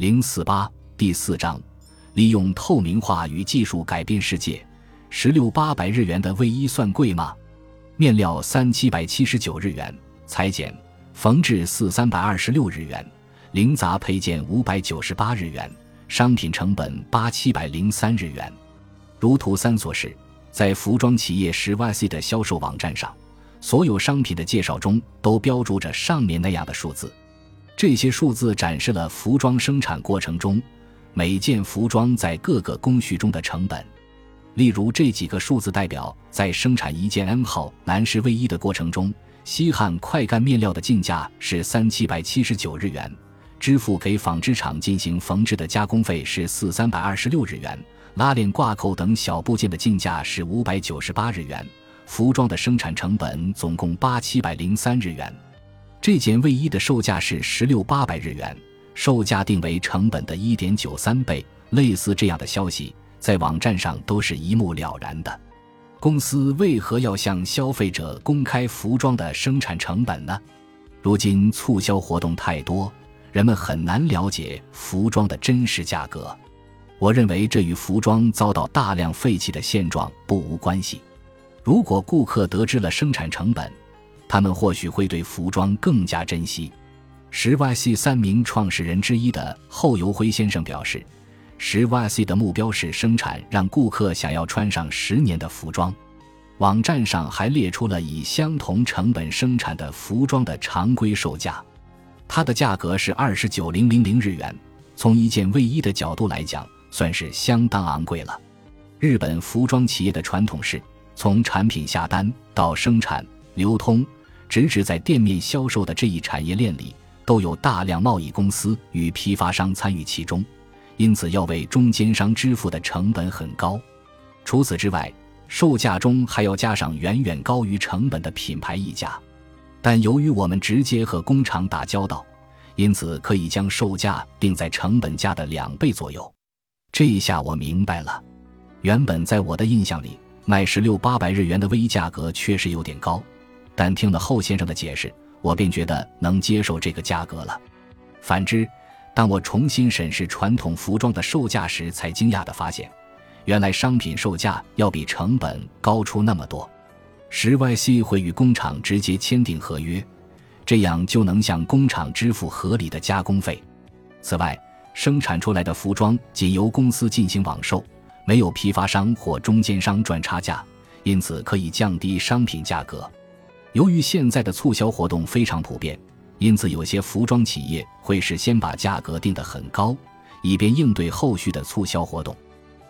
零四八第四章，利用透明化与技术改变世界。十六八百日元的卫衣算贵吗？面料三七百七十九日元，裁剪、缝制四三百二十六日元，零杂配件五百九十八日元，商品成本八七百零三日元。如图三所示，在服装企业十 YC 的销售网站上，所有商品的介绍中都标注着上面那样的数字。这些数字展示了服装生产过程中每件服装在各个工序中的成本。例如，这几个数字代表在生产一件 N 号男士卫衣的过程中，西汉快干面料的进价是三七百七十九日元，支付给纺织厂进行缝制的加工费是四三百二十六日元，拉链、挂扣等小部件的进价是五百九十八日元，服装的生产成本总共八七百零三日元。这件卫衣的售价是十六八百日元，售价定为成本的一点九三倍。类似这样的消息，在网站上都是一目了然的。公司为何要向消费者公开服装的生产成本呢？如今促销活动太多，人们很难了解服装的真实价格。我认为这与服装遭到大量废弃的现状不无关系。如果顾客得知了生产成本，他们或许会对服装更加珍惜。十 YC 三名创始人之一的后游辉先生表示，十 YC 的目标是生产让顾客想要穿上十年的服装。网站上还列出了以相同成本生产的服装的常规售价，它的价格是二十九零零零日元。从一件卫衣的角度来讲，算是相当昂贵了。日本服装企业的传统是从产品下单到生产、流通。直至在店面销售的这一产业链里，都有大量贸易公司与批发商参与其中，因此要为中间商支付的成本很高。除此之外，售价中还要加上远远高于成本的品牌溢价。但由于我们直接和工厂打交道，因此可以将售价定在成本价的两倍左右。这一下我明白了，原本在我的印象里，卖十六八百日元的微价格确实有点高。但听了后先生的解释，我便觉得能接受这个价格了。反之，当我重新审视传统服装的售价时，才惊讶地发现，原来商品售价要比成本高出那么多。十 YC 会与工厂直接签订合约，这样就能向工厂支付合理的加工费。此外，生产出来的服装仅由公司进行网售，没有批发商或中间商赚差价，因此可以降低商品价格。由于现在的促销活动非常普遍，因此有些服装企业会事先把价格定得很高，以便应对后续的促销活动。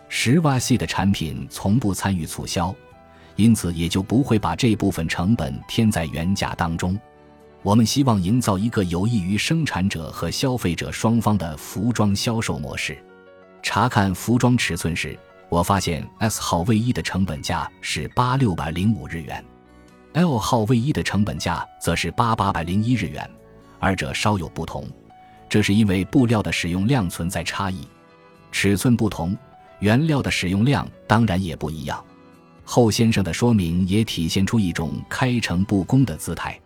十 YC 的产品从不参与促销，因此也就不会把这部分成本添在原价当中。我们希望营造一个有益于生产者和消费者双方的服装销售模式。查看服装尺寸时，我发现 S 号卫衣的成本价是八六百零五日元。L 号卫衣的成本价则是八八百零一日元，二者稍有不同，这是因为布料的使用量存在差异，尺寸不同，原料的使用量当然也不一样。后先生的说明也体现出一种开诚布公的姿态。